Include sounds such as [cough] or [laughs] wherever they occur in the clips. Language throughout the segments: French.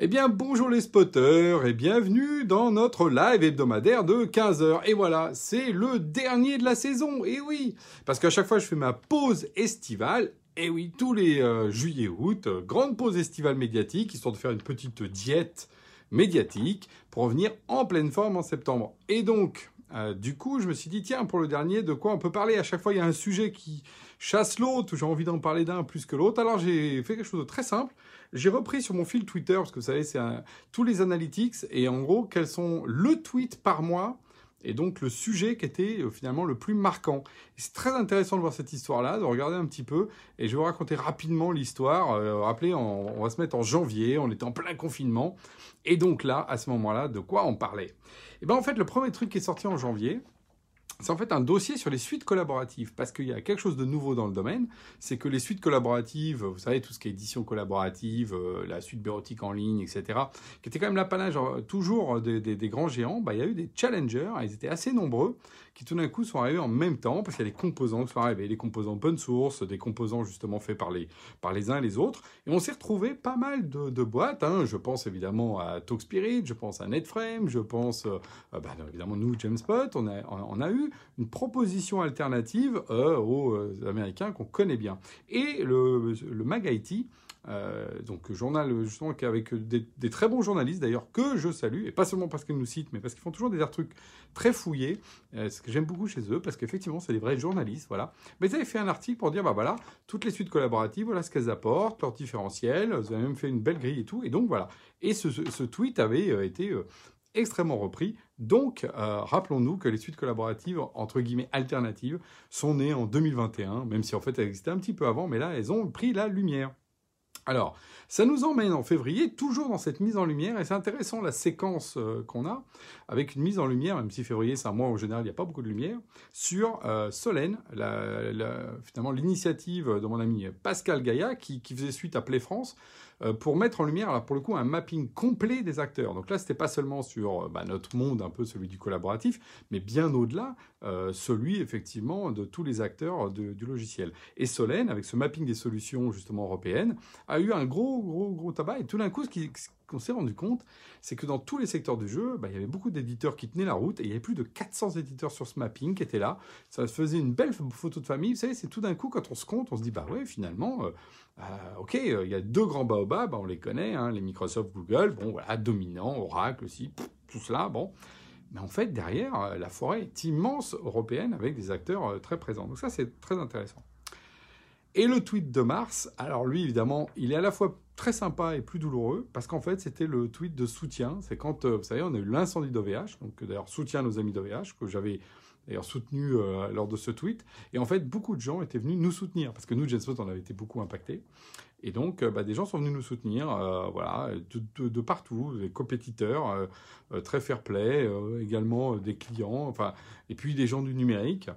Eh bien, bonjour les spotters et bienvenue dans notre live hebdomadaire de 15h. Et voilà, c'est le dernier de la saison. Et oui, parce qu'à chaque fois je fais ma pause estivale. Et oui, tous les euh, juillet-août, euh, grande pause estivale médiatique, histoire de faire une petite diète médiatique pour revenir en pleine forme en septembre. Et donc, euh, du coup, je me suis dit, tiens, pour le dernier, de quoi on peut parler? À chaque fois, il y a un sujet qui chasse l'autre, j'ai envie d'en parler d'un plus que l'autre. Alors, j'ai fait quelque chose de très simple. J'ai repris sur mon fil Twitter, parce que vous savez, c'est tous les analytics, et en gros, quels sont le tweet par mois et donc le sujet qui était euh, finalement le plus marquant. C'est très intéressant de voir cette histoire-là, de regarder un petit peu, et je vais vous raconter rapidement l'histoire. Euh, rappelez, on, va se mettre en janvier, on était en plein confinement, et donc là, à ce moment-là, de quoi on parlait? Eh bien en fait, le premier truc qui est sorti en janvier, c'est en fait un dossier sur les suites collaboratives, parce qu'il y a quelque chose de nouveau dans le domaine, c'est que les suites collaboratives, vous savez, tout ce qui est édition collaborative, euh, la suite bureautique en ligne, etc., qui était quand même l'apanage toujours des, grands géants, bah, il y a eu des challengers, ils étaient assez nombreux, qui tout d'un coup sont arrivés en même temps, parce qu'il y a des composants qui sont arrivés, des composants open source, des composants justement faits par les, par les uns et les autres, et on s'est retrouvé pas mal de, boîtes, hein. je pense évidemment à TalkSpirit, je pense à NetFrame, je pense, euh, bah, évidemment nous, JamesPot, on a eu une proposition alternative euh, aux euh, Américains qu'on connaît bien. Et le, le MAG euh, donc journal justement avec des, très bons journalistes d'ailleurs que je salue et pas seulement parce qu'ils nous citent mais parce qu'ils font toujours des trucs très fouillés ce que j'aime beaucoup chez eux parce qu'effectivement c'est des vrais journalistes voilà mais ils avaient fait un article pour dire bah voilà toutes les suites collaboratives voilà ce qu'elles apportent leur différentiel vous avez même fait une belle grille et tout et donc voilà et ce tweet avait été extrêmement repris. Donc, euh, rappelons-nous que les suites collaboratives, entre guillemets, alternatives, sont nées en 2021, même si en fait elles existaient un petit peu avant, mais là, elles ont pris la lumière. Alors, ça nous emmène en février, toujours dans cette mise en lumière, et c'est intéressant la séquence euh, qu'on a, avec une mise en lumière, même si février c'est un mois où en général il n'y a pas beaucoup de lumière, sur euh, Solène, finalement l'initiative de mon ami Pascal Gaïa, qui, faisait suite à Play France, euh, pour mettre en lumière, alors pour le coup, un mapping complet des acteurs. Donc là, ce n'était pas seulement sur bah, notre monde, un peu celui du collaboratif, mais bien au-delà, celui effectivement de tous les acteurs du logiciel. Et Solène, avec ce mapping des solutions justement européennes, eu un gros, gros, gros tabac. Et tout d'un coup, ce qu'on s'est rendu compte, c'est que dans tous les secteurs du jeu, bah, il y avait beaucoup d'éditeurs qui tenaient la route il y avait plus de 400 éditeurs sur ce mapping qui étaient là. Ça faisait une belle photo de famille. Vous savez, c'est tout d'un coup, quand on se compte, on se dit, bah ouais, finalement, euh, euh, ok, euh, il y a deux grands baobabs, on les connaît, hein, les Microsoft, Google, bon, voilà, dominant, Oracle aussi, tout cela, bon. Mais en fait, derrière, la forêt est immense européenne avec des acteurs très présents. Donc ça, c'est très intéressant. Et le tweet de mars, alors lui, évidemment, il est à la fois très sympa et plus douloureux, parce qu'en fait, c'était le tweet de soutien. C'est quand, euh, vous savez, on a eu l'incendie d'OVH, donc d'ailleurs, soutien à nos amis d'OVH, que j'avais d'ailleurs soutenu euh, lors de ce tweet. Et en fait, beaucoup de gens étaient venus nous soutenir, parce que nous, Genspot, on avait été beaucoup impactés. Et donc, euh, bah, des gens sont venus nous soutenir, voilà, de, partout, des compétiteurs, très fair-play, également des clients, enfin, et puis des gens du numérique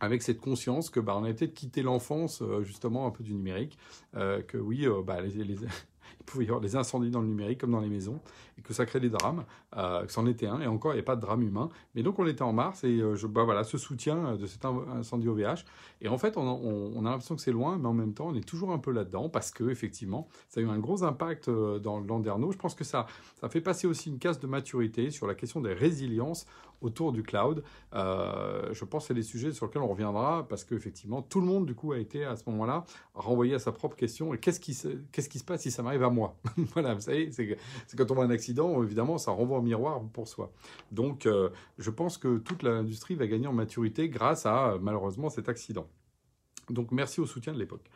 avec cette conscience que bah, on a peut-être quitté l'enfance justement un peu du numérique, que oui, bah, les, [laughs] pouvait y avoir des incendies dans le numérique comme dans les maisons, et que ça crée des drames, euh, que c'en était un, et encore, il n'y a pas de drame humain. Mais donc, on était en mars, et euh, je, bah, voilà, ce soutien de cet incendie OVH. Et en fait, on, a l'impression que c'est loin, mais en même temps, on est toujours un peu là-dedans, parce que effectivement, ça a eu un gros impact euh, dans Landerneau. Je pense que ça, ça fait passer aussi une case de maturité sur la question des résiliences autour du cloud. Euh, je pense que c'est des sujets sur lesquels on reviendra parce qu'effectivement, tout le monde, du coup, a été à ce moment-là renvoyé à sa propre question. Et qu'est-ce qui se, qu'est-ce qui se passe si ça m'arrive à moi? [laughs] Voilà, vous savez, c'est, quand on voit un accident, évidemment, ça renvoie au miroir pour soi. Donc, euh, je pense que toute l'industrie va gagner en maturité grâce à, malheureusement, cet accident. Donc, merci au soutien de l'époque.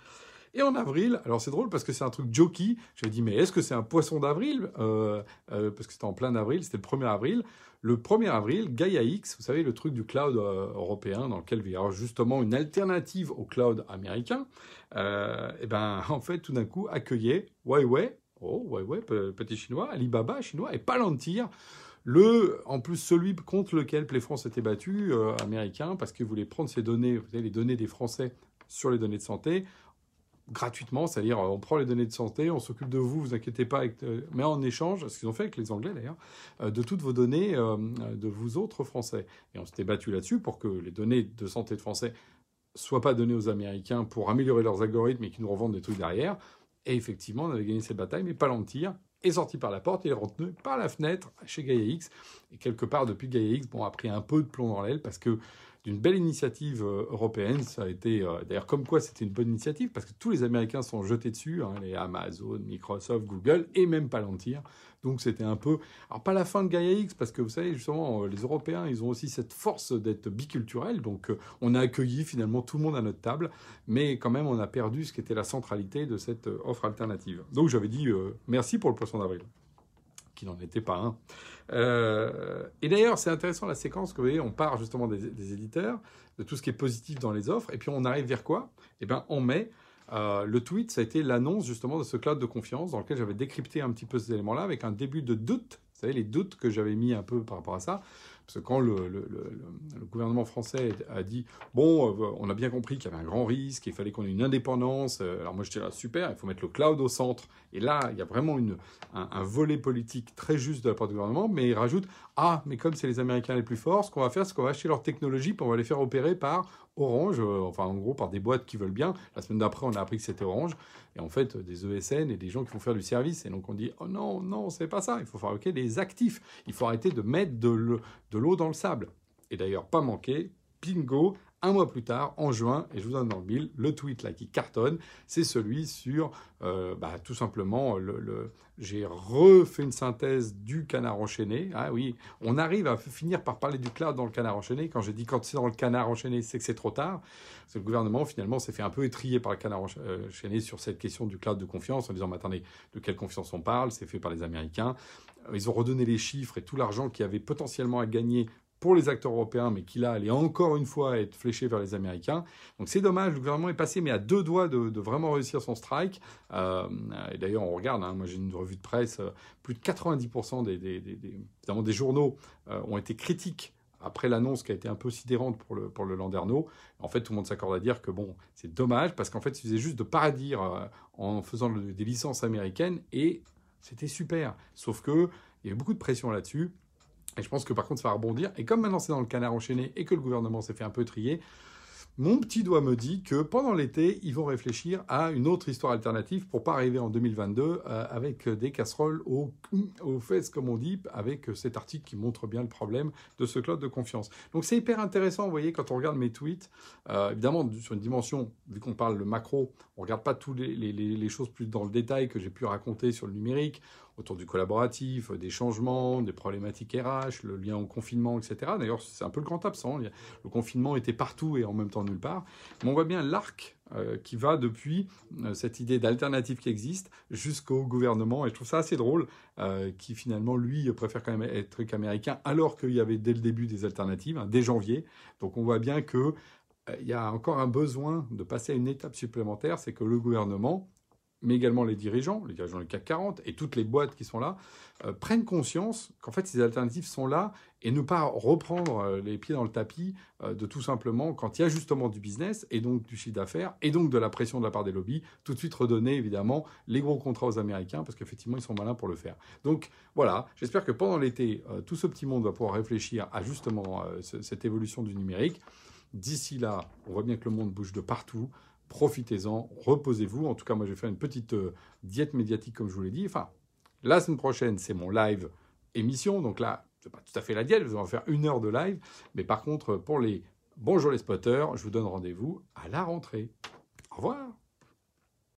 Et en avril, alors c'est drôle parce que c'est un truc jokey. J'ai dit, mais est-ce que c'est un poisson d'avril? Euh, Parce que c'était en plein avril, c'était le 1er avril. Le 1er avril, Gaia X, vous savez, le truc du cloud euh, européen, dans lequel il y aura justement une alternative au cloud américain, et euh, eh ben, [laughs] en fait, tout d'un coup, accueillait Huawei, oh, Huawei, petit chinois, Alibaba, chinois, et Palantir, le, en plus, celui contre lequel Playfrance s'était battu, euh, américain, parce qu'il voulait prendre ces données, les données des Français sur les données de santé, gratuitement, c'est-à-dire on prend les données de santé, on s'occupe de vous, vous inquiétez pas, euh, mais en échange, ce qu'ils ont fait avec les Anglais d'ailleurs, euh, de toutes vos données euh, de vous autres Français. Et on s'était battu là-dessus pour que les données de santé de Français soient pas données aux Américains pour améliorer leurs algorithmes et qu'ils nous revendent des trucs derrière. Et effectivement, on avait gagné cette bataille, mais pas l'Empire est sorti par la porte, il est rentré par la fenêtre chez Gaia X. Et quelque part, depuis Gaia X, bon, a pris un peu de plomb dans l'aile parce que d'une belle initiative euh, européenne. Ça a été, euh, d'ailleurs, comme quoi c'était une bonne initiative, parce que tous les Américains sont jetés dessus, hein, les Amazon, Microsoft, Google et même Palantir. Donc c'était un peu, alors pas la fin de Gaia X, parce que vous savez, justement, euh, les Européens, ils ont aussi cette force d'être biculturels. Donc on a accueilli finalement tout le monde à notre table, mais quand même on a perdu ce qui était la centralité de cette offre alternative. Donc j'avais dit merci pour le poisson d'avril qui n'en était pas un. Euh, et d'ailleurs, c'est intéressant la séquence que vous voyez, on part justement des, éditeurs, de tout ce qui est positif dans les offres, et puis on arrive vers quoi? Eh bien, en mai, euh, le tweet, ça a été l'annonce justement de ce cloud de confiance dans lequel j'avais décrypté un petit peu ces éléments-là avec un début de doute. Vous savez, les doutes que j'avais mis un peu par rapport à ça. Parce que quand le, gouvernement français a dit bon, euh, on a bien compris qu'il y avait un grand risque, il fallait qu'on ait une indépendance. Euh, alors moi je là super, il faut mettre le cloud au centre. Et là, il y a vraiment une, un, volet politique très juste de la part du gouvernement, mais il rajoute ah, mais comme c'est les Américains les plus forts, ce qu'on va faire, c'est qu'on va acheter leur technologie, puis on va les faire opérer par Orange, euh, enfin en gros par des boîtes qui veulent bien. La semaine d'après, on a appris que c'était Orange, et en fait des ESN et des gens qui vont faire du service. Et donc on dit oh non, non, c'est pas ça. Il faut fabriquer des actifs. Il faut arrêter de mettre de l'eau dans le sable. Et d'ailleurs, pas manqué, bingo, un mois plus tard, en juin, et je vous donne dans le mille, le tweet là qui cartonne, c'est celui sur euh, bah, tout simplement le, j'ai refait une synthèse du canard enchaîné. Ah oui, on arrive à finir par parler du cloud dans le canard enchaîné. Quand j'ai dit quand c'est dans le canard enchaîné, c'est que c'est trop tard. Parce que le gouvernement finalement s'est fait un peu étrier par le canard euh, enchaîné sur cette question du cloud de confiance en disant mais attendez, de quelle confiance on parle? C'est fait par les Américains. Ils ont redonné les chiffres et tout l'argent qui avait potentiellement à gagner pour les acteurs européens, mais qui là allait encore une fois être fléché vers les Américains. Donc c'est dommage, le gouvernement est passé, mais à deux doigts de, vraiment réussir son strike. Euh, et d'ailleurs, on regarde, hein, moi j'ai une revue de presse, euh, plus de 90% des, des, des, journaux euh, ont été critiques après l'annonce qui a été un peu sidérante pour le, pour le Landerneau, en fait, tout le monde s'accorde à dire que bon, c'est dommage parce qu'en fait, il suffisait juste de paradir en faisant des licences américaines et c'était super. Sauf que il y avait beaucoup de pression là-dessus. Et je pense que par contre, ça va rebondir. Et comme maintenant c'est dans le canard enchaîné et que le gouvernement s'est fait un peu trier, mon petit doigt me dit que pendant l'été, ils vont réfléchir à une autre histoire alternative pour pas arriver en 2022 euh, avec des casseroles aux, fesses, comme on dit, avec cet article qui montre bien le problème de ce cloud de confiance. Donc c'est hyper intéressant, vous voyez, quand on regarde mes tweets, euh, évidemment, sur une dimension, vu qu'on parle de macro, on regarde pas toutes les, choses plus dans le détail que j'ai pu raconter sur le numérique, autour du collaboratif, des changements, des problématiques RH, le lien au confinement, etc. D'ailleurs, c'est un peu le grand absent. Le confinement était partout et en même temps nulle part. Mais on voit bien l'arc euh, qui va depuis euh, cette idée d'alternative qui existe jusqu'au gouvernement. Et je trouve ça assez drôle, euh, qui finalement, lui, préfère quand même être qu'américain, alors qu'il y avait dès le début des alternatives, hein, dès janvier. Donc on voit bien que il y a encore un besoin de passer à une étape supplémentaire, c'est que le gouvernement, mais également les dirigeants, les dirigeants du CAC 40 et toutes les boîtes qui sont là, euh, prennent conscience qu'en fait ces alternatives sont là et ne pas reprendre euh, les pieds dans le tapis euh, de tout simplement, quand il y a justement du business et donc du chiffre d'affaires et donc de la pression de la part des lobbies, tout de suite redonner évidemment les gros contrats aux Américains parce qu'effectivement ils sont malins pour le faire. Donc voilà, j'espère que pendant l'été, tout ce petit monde va pouvoir réfléchir à justement cette évolution du numérique. D'ici là, on voit bien que le monde bouge de partout profitez-en, reposez-vous. En tout cas, moi, je vais faire une petite euh, diète médiatique, comme je vous l'ai dit. Enfin, la semaine prochaine, c'est mon live émission. Donc là, c'est pas tout à fait la diète, vous allez faire une heure de live. Mais par contre, pour les bonjour les spotters, je vous donne rendez-vous à la rentrée. Au revoir